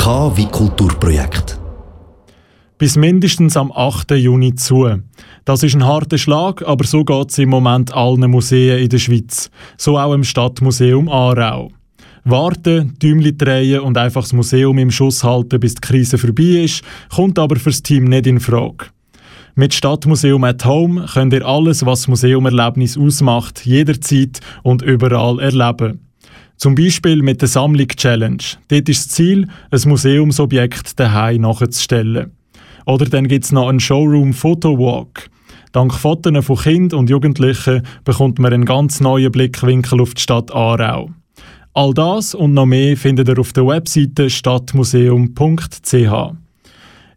K wie Kulturprojekt. Bis mindestens am 8. Juni zu. Das ist ein harter Schlag, aber so geht es im Moment allen Museen in der Schweiz. So auch im Stadtmuseum Aarau. Warten, Däumchen drehen und einfach das Museum im Schuss halten, bis die Krise vorbei ist, kommt aber fürs Team nicht in Frage. Mit Stadtmuseum at Home könnt ihr alles, was das Museumerlebnis ausmacht, jederzeit und überall erleben. Zum Beispiel mit der Sammlung Challenge. Dort ist das Ziel, ein Museumsobjekt daheim nachzustellen. Oder dann gibt es noch einen Showroom Photo Walk. Dank Fotos von Kindern und Jugendlichen bekommt man einen ganz neuen Blickwinkel auf die Stadt Aarau. All das und noch mehr findet ihr auf der Webseite stadtmuseum.ch.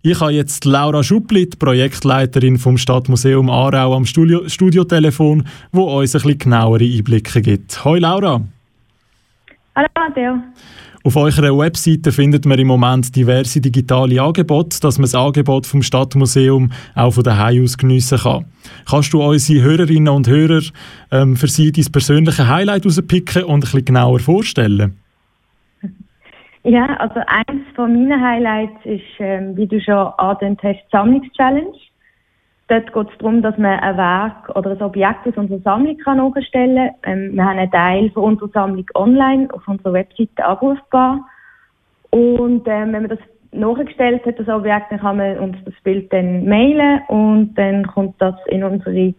Ich habe jetzt Laura Schuppli, die Projektleiterin vom Stadtmuseum Aarau am Studio Studiotelefon, wo uns ein bisschen genauere Einblicke gibt. Hoi Laura. Hallo Matteo. Auf eurer Webseite findet man im Moment diverse digitale Angebote, dass man das Angebot vom Stadtmuseum auch von daheim aus geniessen kann. Kannst du unsere Hörerinnen und Hörer ähm, für sie dein persönliche Highlight rauspicken und ein bisschen genauer vorstellen? Ja, also eins von meinen Highlights ist, ähm, wie du schon angedeutet hast, die Sammlungschallenge. Dort geht es darum, dass man ein Werk oder ein Objekt aus unserer Sammlung kann nachstellen kann. Ähm, wir haben einen Teil von unserer Sammlung online auf unserer Webseite abrufbar. Und ähm, wenn man das nachgestellt hat, das Objekt, dann kann man uns das Bild dann mailen und dann kommt das in unsere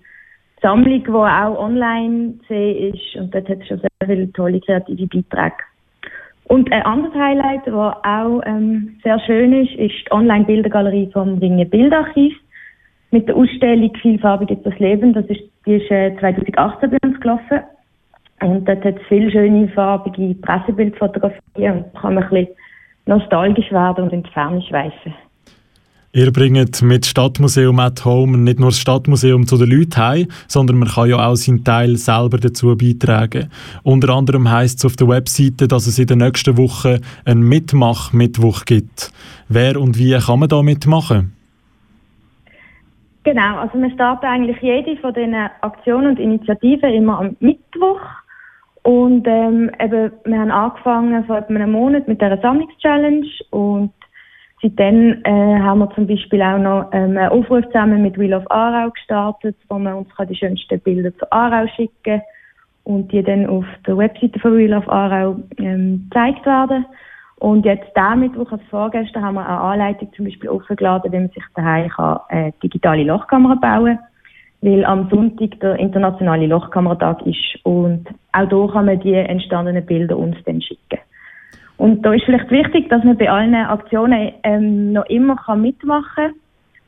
Sammlung, die auch online zu sehen ist. Und dort hat es schon sehr viele tolle kreative Beiträge. Und ein anderes Highlight, das auch ähm, sehr schön ist, ist die Online-Bildergalerie vom Ringe Bildarchiv mit der Ausstellung Vielfarbig ist das Leben. Das ist, die ist äh, 2018 bei uns gelaufen. Und dort hat es viele schöne farbige Pressebildfotografien und kann man ein bisschen nostalgisch werden und in die Ferne schweifen. Ihr bringt mit Stadtmuseum at Home nicht nur das Stadtmuseum zu den Leuten heim, sondern man kann ja auch seinen Teil selber dazu beitragen. Unter anderem heisst es auf der Webseite, dass es in der nächsten Woche einen Mitmach-Mittwoch gibt. Wer und wie kann man da mitmachen? Genau, also wir starten eigentlich jede von diesen Aktionen und Initiativen immer am Mittwoch. Und ähm, eben, wir haben angefangen vor etwa einem Monat mit der Sammlungschallenge und Seitdem äh, haben wir zum Beispiel auch noch ähm, einen Aufruf zusammen mit Wheel of Aarau gestartet, wo man uns die schönsten Bilder zu Aarau schicken kann und die dann auf der Webseite von Wheel of Aarau ähm, gezeigt werden. Und jetzt damit, als vorgestern, haben wir eine Anleitung zum Beispiel aufgeladen, wie man sich daheim kann, äh, digitale Lochkamera bauen weil am Sonntag der internationale Lochkameratag ist und auch hier kann man die entstandenen Bilder uns dann schicken. Und da ist vielleicht wichtig, dass man bei allen Aktionen ähm, noch immer kann mitmachen kann.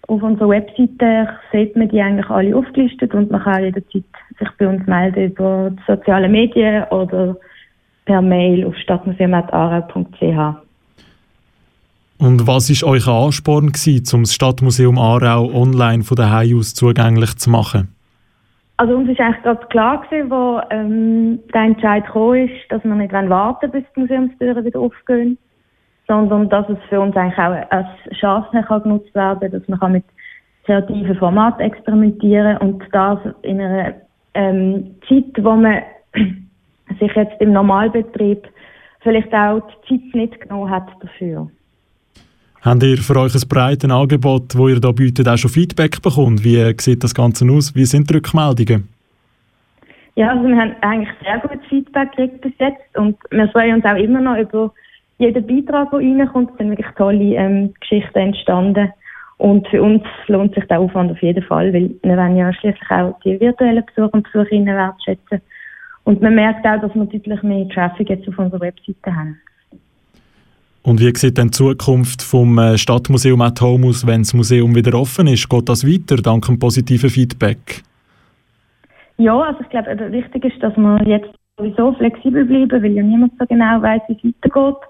Auf unserer Webseite sieht man die eigentlich alle aufgelistet und man kann jederzeit sich bei uns melden über die sozialen Medien oder per Mail auf stadtmuseum.aarau.ch. Und was war euer Ansporn, gewesen, um das Stadtmuseum Aarau online von daheim aus zugänglich zu machen? Also uns ist eigentlich gerade klar gewesen, wo ähm, der Entscheid gekommen ist, dass wir nicht warten bis die Museumstüren wieder aufgehen, sondern dass es für uns eigentlich auch als Chance kann genutzt werden dass man mit kreativen Formaten experimentieren und das in einer ähm, Zeit, wo man sich jetzt im Normalbetrieb vielleicht auch die Zeit nicht genommen hat dafür. Habt ihr für euch ein breites Angebot, das ihr da bietet, auch schon Feedback bekommt? Wie sieht das Ganze aus? Wie sind die Rückmeldungen? Ja, also wir haben eigentlich sehr gutes Feedback gekriegt bis jetzt und wir freuen uns auch immer noch über jeden Beitrag, der reinkommt. Es sind wirklich tolle ähm, Geschichten entstanden. Und für uns lohnt sich der Aufwand auf jeden Fall, weil wir wollen ja schließlich auch die virtuellen Besucher und Besucherinnen wertschätzen. Und man merkt auch, dass wir deutlich mehr Traffic jetzt auf unserer Webseite haben. Und wie sieht denn die Zukunft vom äh, Stadtmuseum at Home aus, wenn das Museum wieder offen ist? Geht das weiter, dank dem positiven Feedback? Ja, also ich glaube, wichtig ist, dass wir jetzt sowieso flexibel bleiben, weil ja niemand so genau weiß, wie es weitergeht.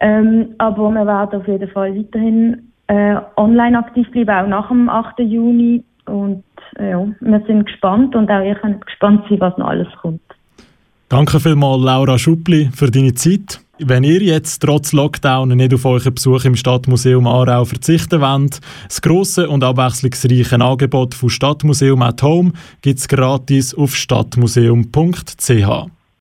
Ähm, aber wir werden auf jeden Fall weiterhin äh, online aktiv bleiben, auch nach dem 8. Juni. Und äh, ja, wir sind gespannt und auch ihr könnt gespannt sein, was noch alles kommt. Danke vielmals, Laura Schuppli, für deine Zeit. Wenn ihr jetzt trotz Lockdown nicht auf euren Besuch im Stadtmuseum Aarau verzichten wollt, das grosse und abwechslungsreiche Angebot von Stadtmuseum at Home gibt es gratis auf stadtmuseum.ch.